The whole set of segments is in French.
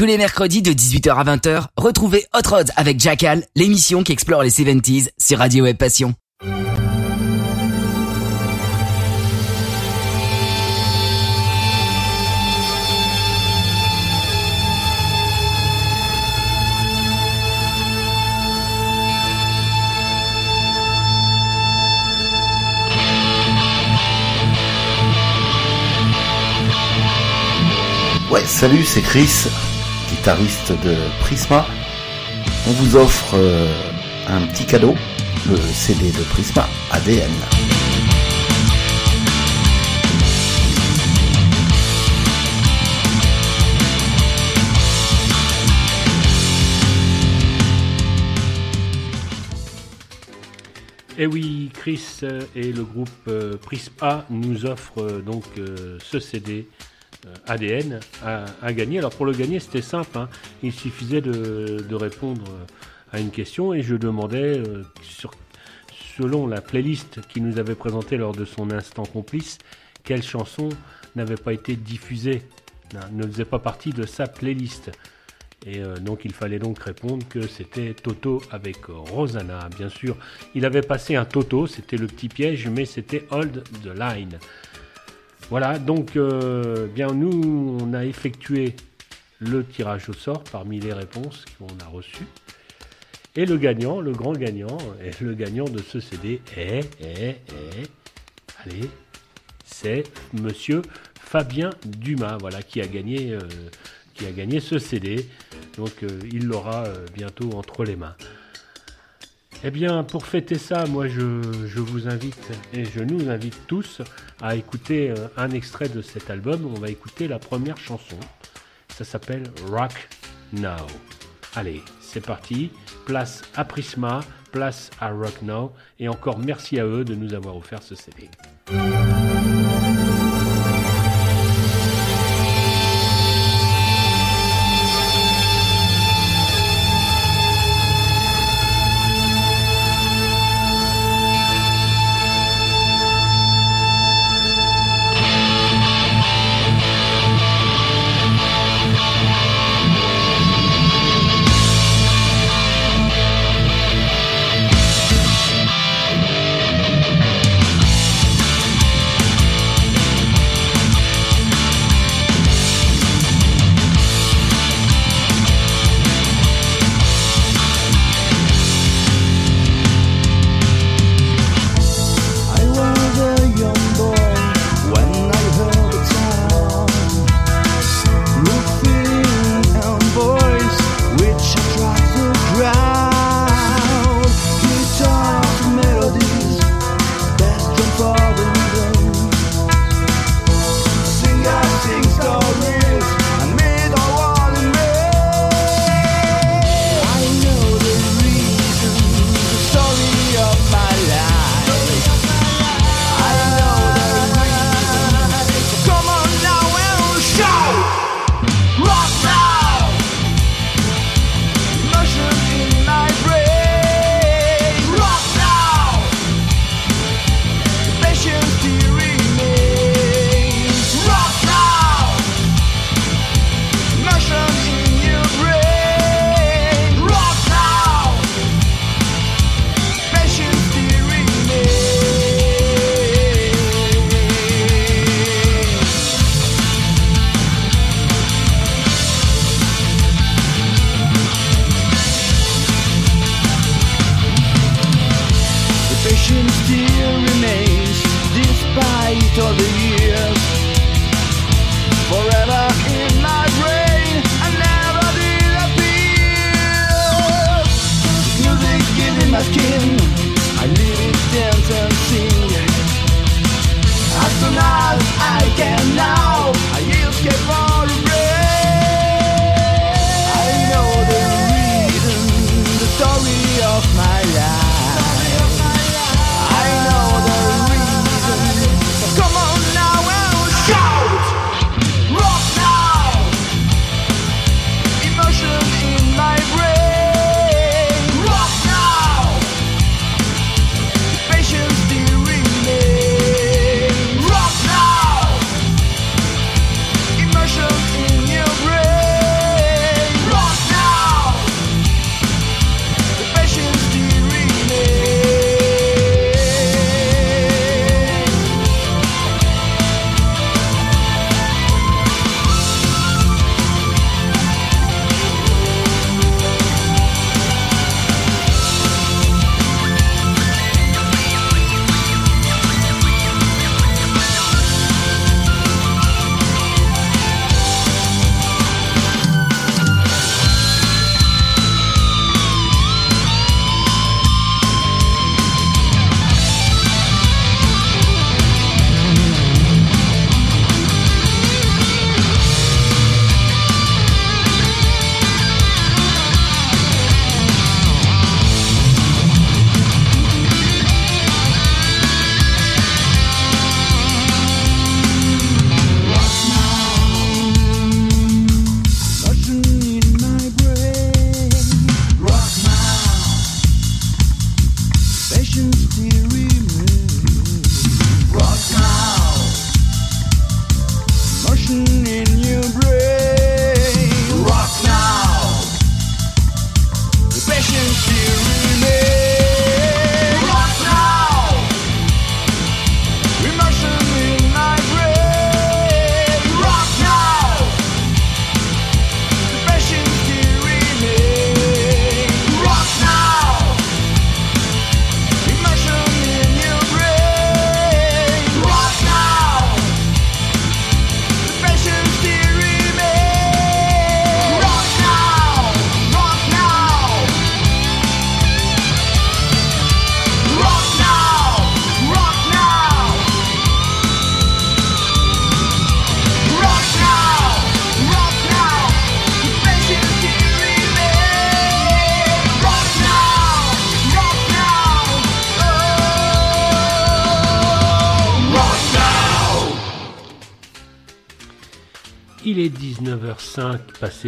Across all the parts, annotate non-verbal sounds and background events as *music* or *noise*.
Tous les mercredis de 18h à 20h, retrouvez Hot Rods avec Jackal, l'émission qui explore les 70s sur Radio Web Passion. Ouais, salut, c'est Chris, guitariste de Prisma. On vous offre euh, un petit cadeau, le CD de Prisma ADN. Et eh oui, Chris et le groupe euh, Prisma nous offrent euh, donc ce CD ADN à, gagner. Alors pour le gagner, c'était simple. Hein. Il suffisait de, répondre à une question et je demandais, euh, selon la playlist qu'il nous avait présentée lors de son instant complice, quelle chanson n'avait pas été diffusée, ne faisait pas partie de sa playlist. Et euh, donc il fallait donc répondre que c'était Toto avec Rosanna. Bien sûr, il avait passé un Toto, c'était le petit piège, mais c'était Hold the Line. Voilà, donc euh, bien nous, on a effectué le tirage au sort parmi les réponses qu'on a reçues. Et le gagnant, le grand gagnant, le gagnant de ce CD est, est, est, allez, c'est Monsieur Fabien Dumas, voilà, qui a gagné, euh, qui a gagné ce CD. Donc euh, il l'aura bientôt entre les mains. Eh bien, pour fêter ça, moi, je, vous invite et je nous invite tous à écouter euh, un extrait de cet album. On va écouter la première chanson. Ça s'appelle Rock Now. Allez, c'est parti. Place à Prisma, place à Rock Now. Et encore merci à eux de nous avoir offert ce CD.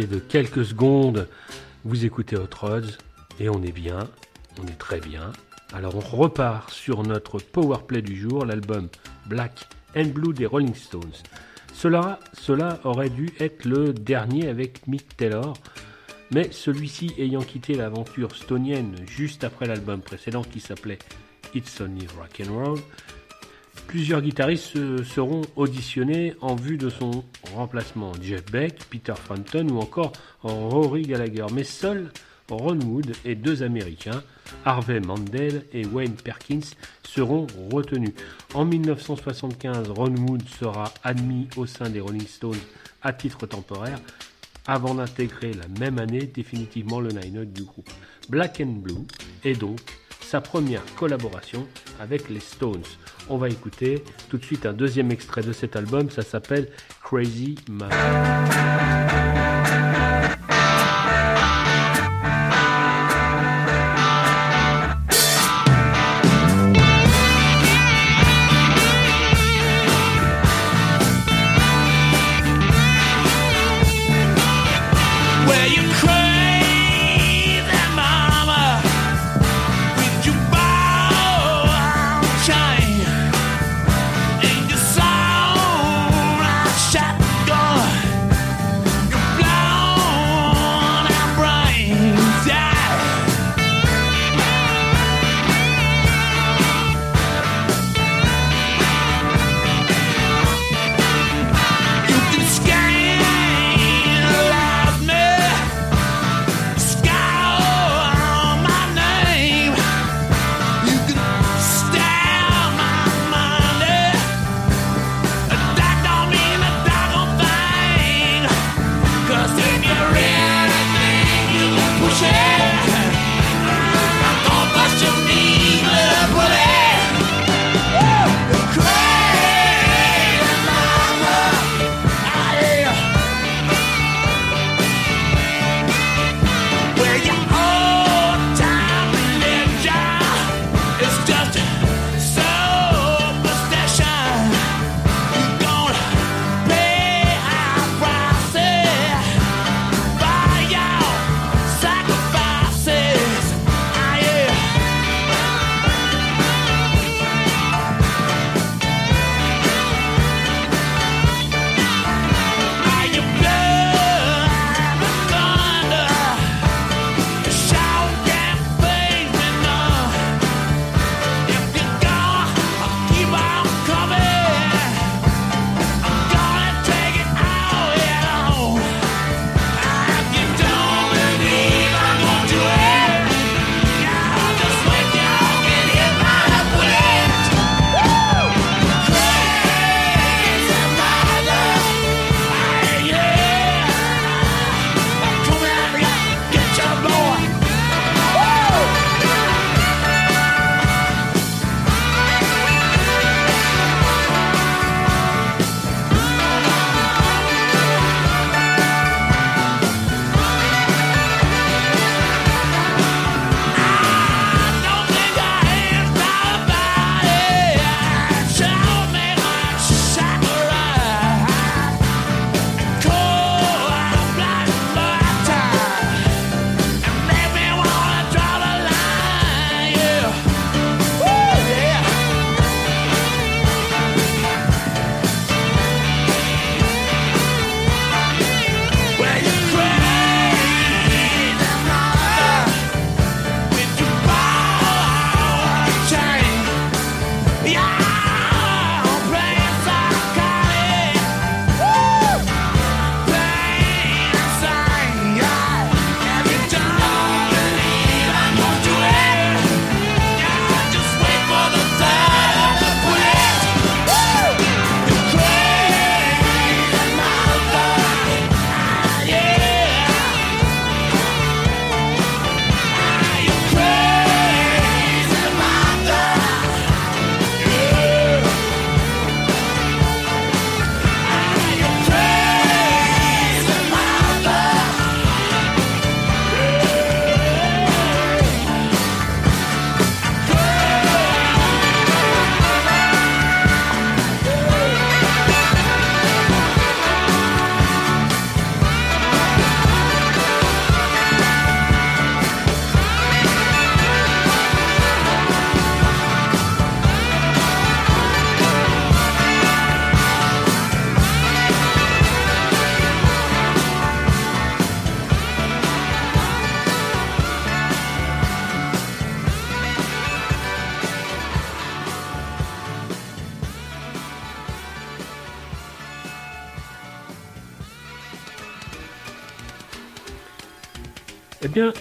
De quelques secondes. Vous écoutez Hot Rods et on est bien, on est très bien. Alors on repart sur notre powerplay du jour, l'album Black and Blue des Rolling Stones. Cela, cela aurait dû être le dernier avec Mick Taylor, mais celui-ci ayant quitté l'aventure stonienne juste après l'album précédent qui s'appelait It's Only Rock and Roll, Plusieurs guitaristes seront auditionnés en vue de son remplacement. Jeff Beck, Peter Frampton ou encore Rory Gallagher. Mais seuls Ron Wood et deux Américains, Harvey Mandel et Wayne Perkins, seront retenus. En 1975, Ron Wood sera admis au sein des Rolling Stones à titre temporaire avant d'intégrer la même année définitivement le line-up du groupe. Black and Blue est donc sa première collaboration avec les Stones. On va écouter tout de suite un deuxième extrait de cet album, ça s'appelle Crazy Man.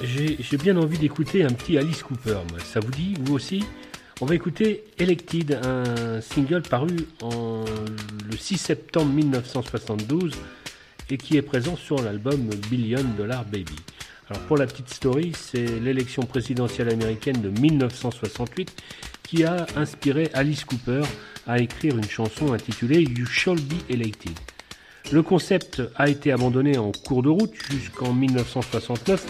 J'ai bien envie d'écouter un petit Alice Cooper. Ça vous dit, vous aussi? On va écouter Elected, un single paru en, le 6 septembre 1972 et qui est présent sur l'album Billion Dollar Baby. Alors pour la petite story, c'est l'élection présidentielle américaine de 1968 qui a inspiré Alice Cooper à écrire une chanson intitulée You Shall Be Elected. Le concept a été abandonné en cours de route jusqu'en 1969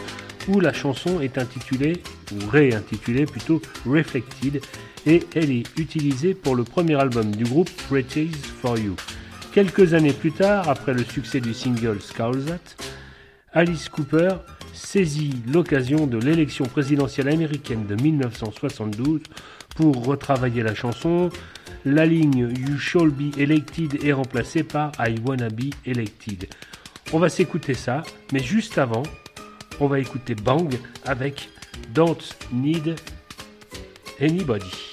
où la chanson est intitulée, ou réintitulée plutôt, Reflected, et elle est utilisée pour le premier album du groupe Pretty's for You. Quelques années plus tard, après le succès du single That, Alice Cooper saisit l'occasion de l'élection présidentielle américaine de 1972 pour retravailler la chanson. La ligne You Shall Be Elected est remplacée par I Wanna Be Elected. On va s'écouter ça, mais juste avant, on va écouter Bang avec Don't Need Anybody.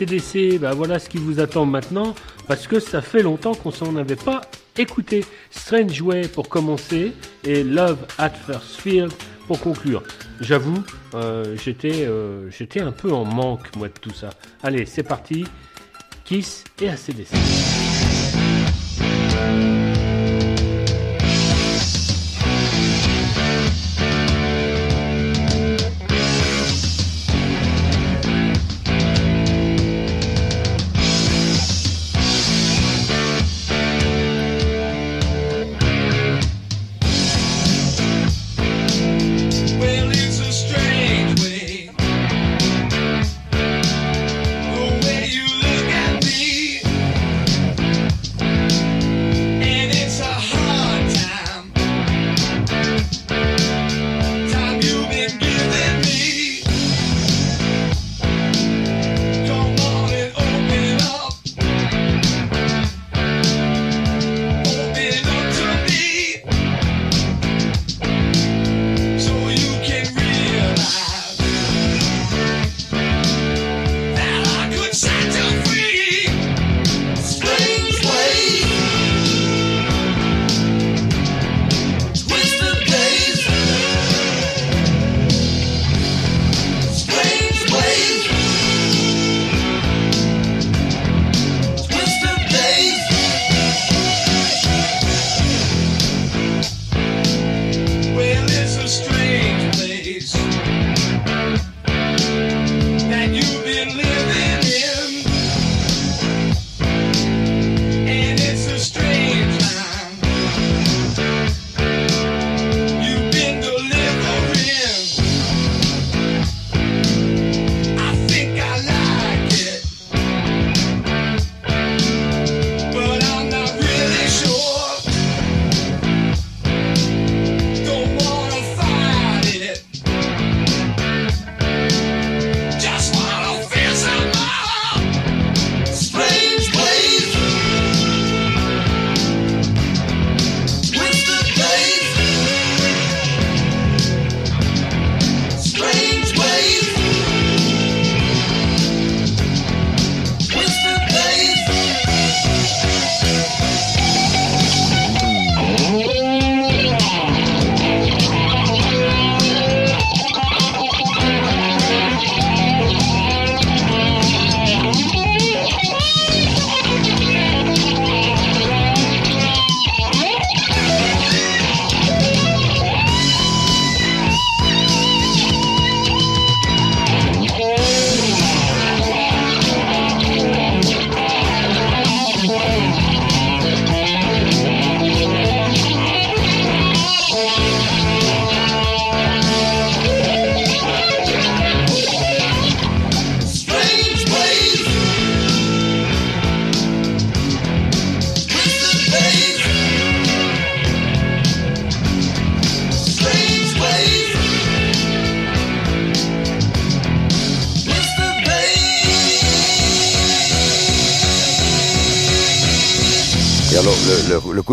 Du ACDC, bah voilà ce qui vous attend maintenant, parce que ça fait longtemps qu'on s'en avait pas écouté. Strange Way pour commencer et Love at First Field pour conclure. J'avoue, euh, j'étais euh, j'étais un peu en manque moi de tout ça. Allez, c'est parti. Kiss et ACDC.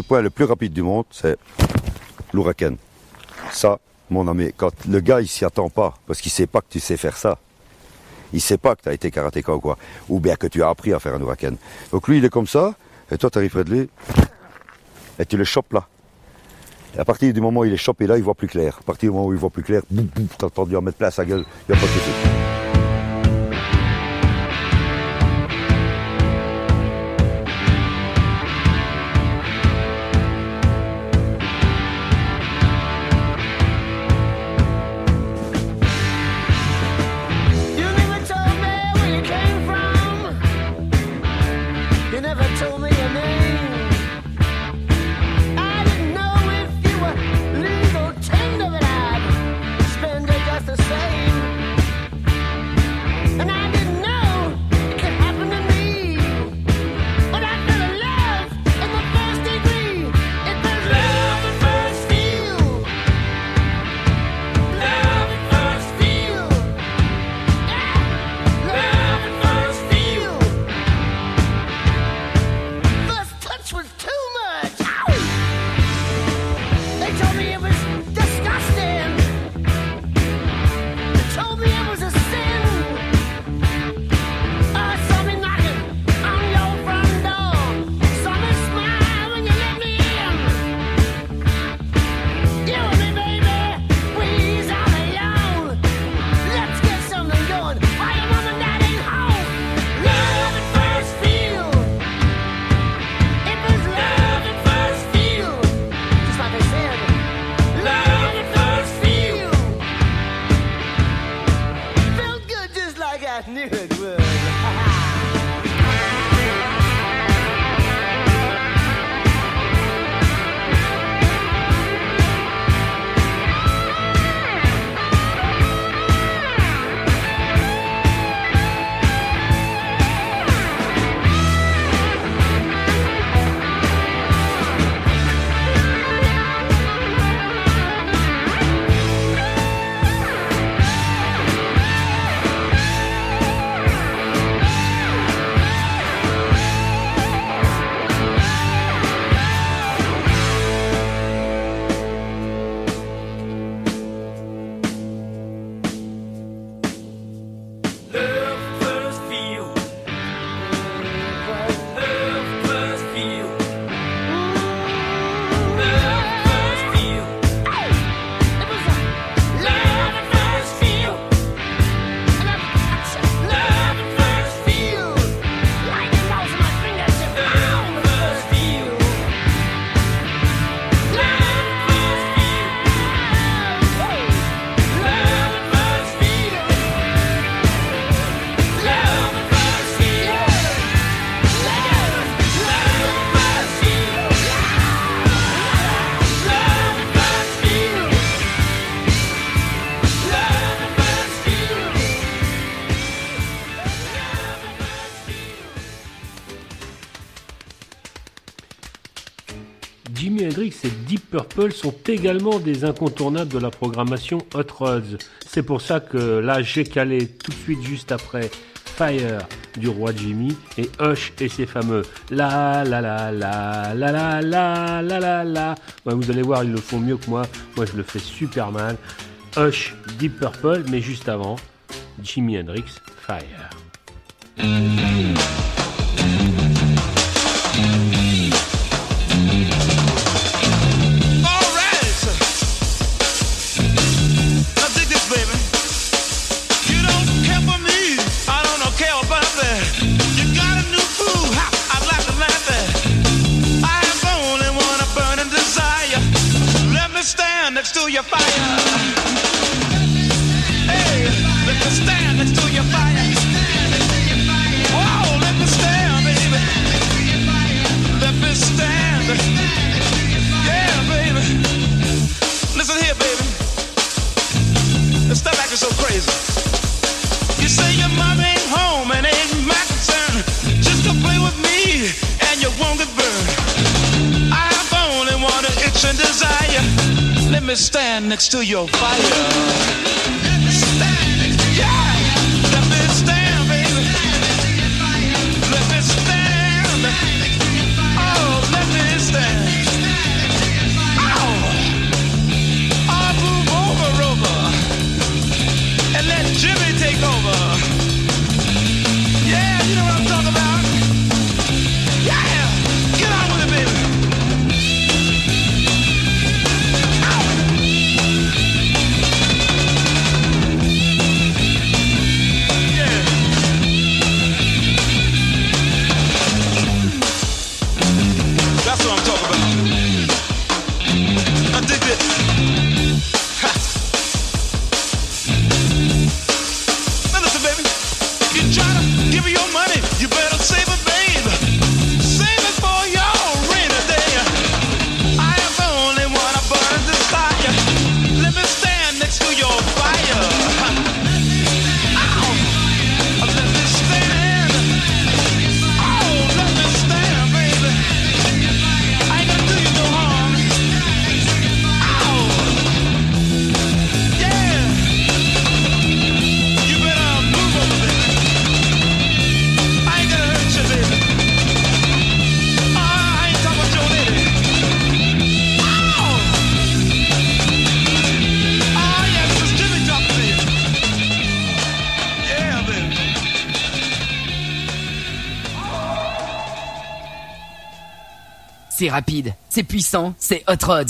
Coup de le plus rapide du monde, c'est l'ouragan. Ça, mon ami, quand le gars, il s'y attend pas, parce qu'il sait pas que tu sais faire ça. Il sait pas que tu as été karatéka ou quoi. Ou bien que tu as appris à faire un ouragan. Donc lui, il est comme ça, et toi, tu arrives près de lui, et tu le chopes là. Et à partir du moment où il est chopé là, il voit plus clair. À partir du moment où il voit plus clair, boum, boum, t'as entendu en mettre plein à gueule, il n'y a pas de souci. Sont également des incontournables de la programmation Hot Rods. C'est pour ça que là, j'ai calé tout de suite juste après Fire du roi Jimmy et Hush et ses fameux la la la la la la la la la la. Vous allez voir, ils le font mieux que moi. Moi, je le fais super mal. Hush, Deep Purple, mais juste avant, Jimi Hendrix, Fire. next to your fire. Hey, let me stand next to your fire. Wow, let me stand, baby. Let me stand. Yeah, baby. Listen here, baby. Stop acting so crazy. You say your mom ain't home and Let me stand next to your fire. c'est puissant, c'est Hot Rod.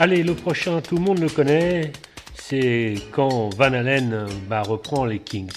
Allez, le prochain, tout le monde le connaît, c'est quand Van Halen bah, reprend les Kings.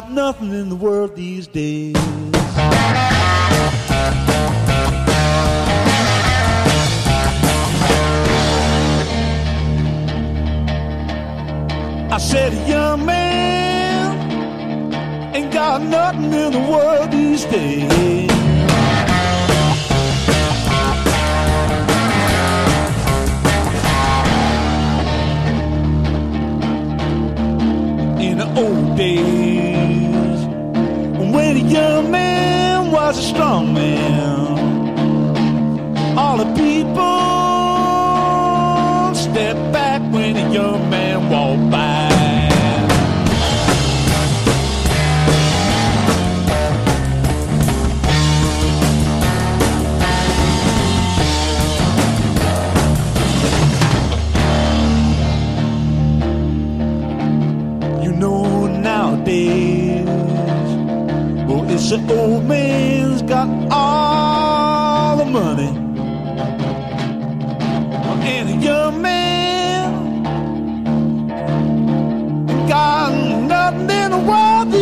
Got nothing in the world these days. I said, young man ain't got nothing in the world these days. In the old days, was a strong man, well, it's an old man's got all the money, and a young man got nothing in the world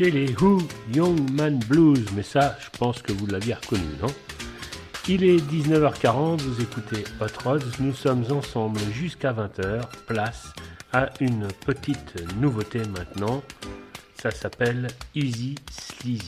Les Who Young Man Blues, mais ça, je pense que vous l'aviez reconnu, non? Il est 19h40, vous écoutez Hot Rods, nous sommes ensemble jusqu'à 20h, place à une petite nouveauté maintenant, ça s'appelle Easy Sleazy.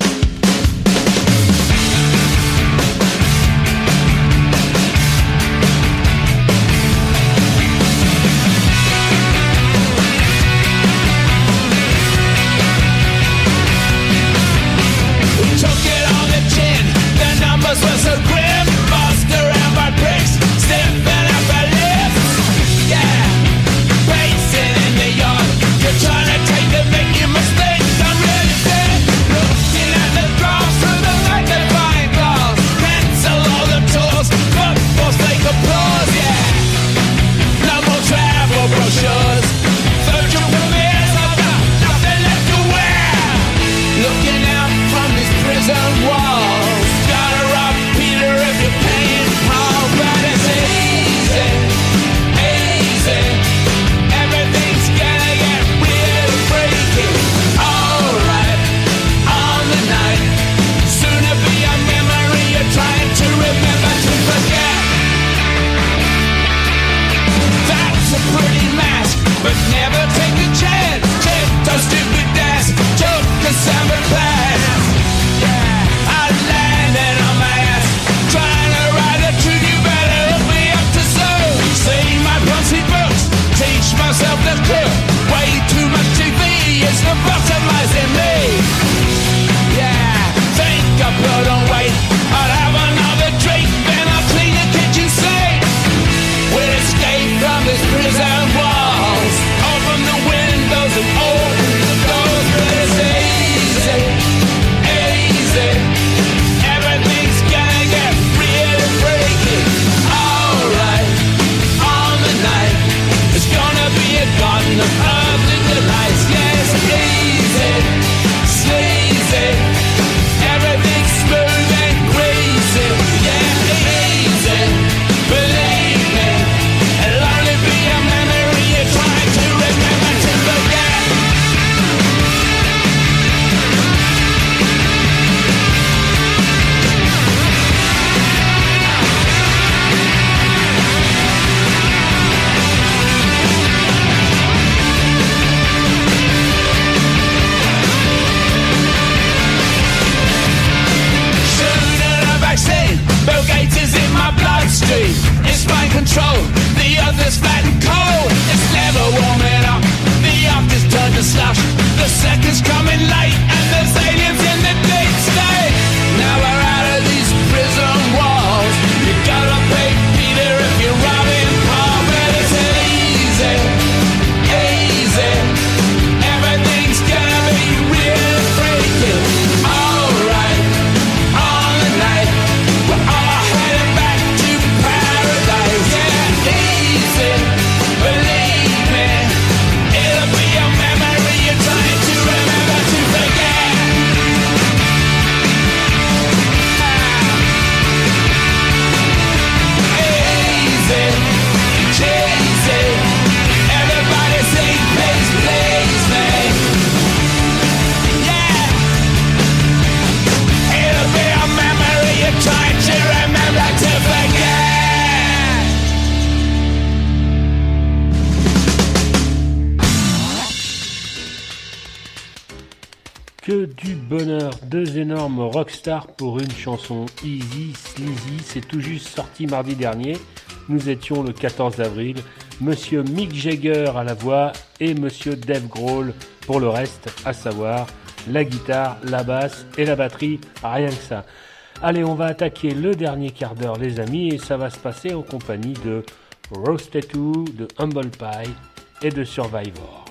Pour une chanson Easy Sleazy. C'est tout juste sorti mardi dernier. Nous étions le 14 avril. Monsieur Mick Jagger à la voix et Monsieur Dave Grohl pour le reste, à savoir la guitare, la basse et la batterie. Rien que ça. Allez, on va attaquer le dernier quart d'heure, les amis, et ça va se passer en compagnie de Roast Tattoo, de Humble Pie et de Survivor.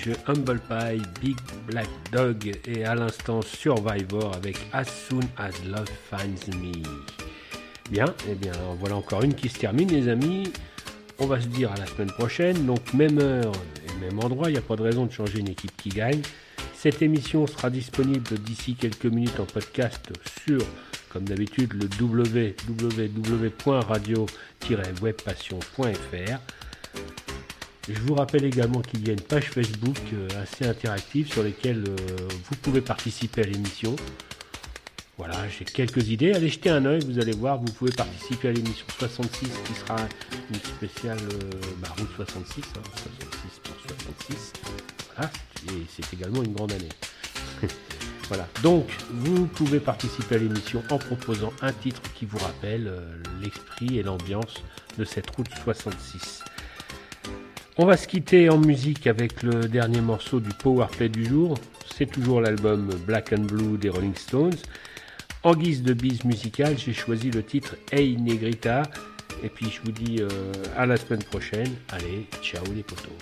Revenge, Humble Pie, Big Black Dog et à l'instant Survivor avec As Soon As Love Finds Me. Bien, et bien voilà encore une qui se termine les amis. On va se dire à la semaine prochaine, donc même heure et même endroit, il n'y a pas de raison de changer une équipe qui gagne. Cette émission sera disponible d'ici quelques minutes en podcast sur, comme d'habitude, le www.radio-webpassion.fr. Je vous rappelle également qu'il y a une page Facebook euh, assez interactive sur laquelle euh, vous pouvez participer à l'émission. Voilà, j'ai quelques idées. Allez jeter un œil, vous allez voir, vous pouvez participer à l'émission 66 qui sera une spéciale euh, bah, route 66, hein, 66 pour 66. Voilà, et c'est également une grande année. *laughs* voilà, donc vous pouvez participer à l'émission en proposant un titre qui vous rappelle l'esprit et l'ambiance de cette route 66. On va se quitter en musique avec le dernier morceau du Powerplay du jour. C'est toujours l'album Black and Blue des Rolling Stones. En guise de bise musicale, j'ai choisi le titre Hey Negrita. Et puis je vous dis euh, à la semaine prochaine. Allez, ciao les potos.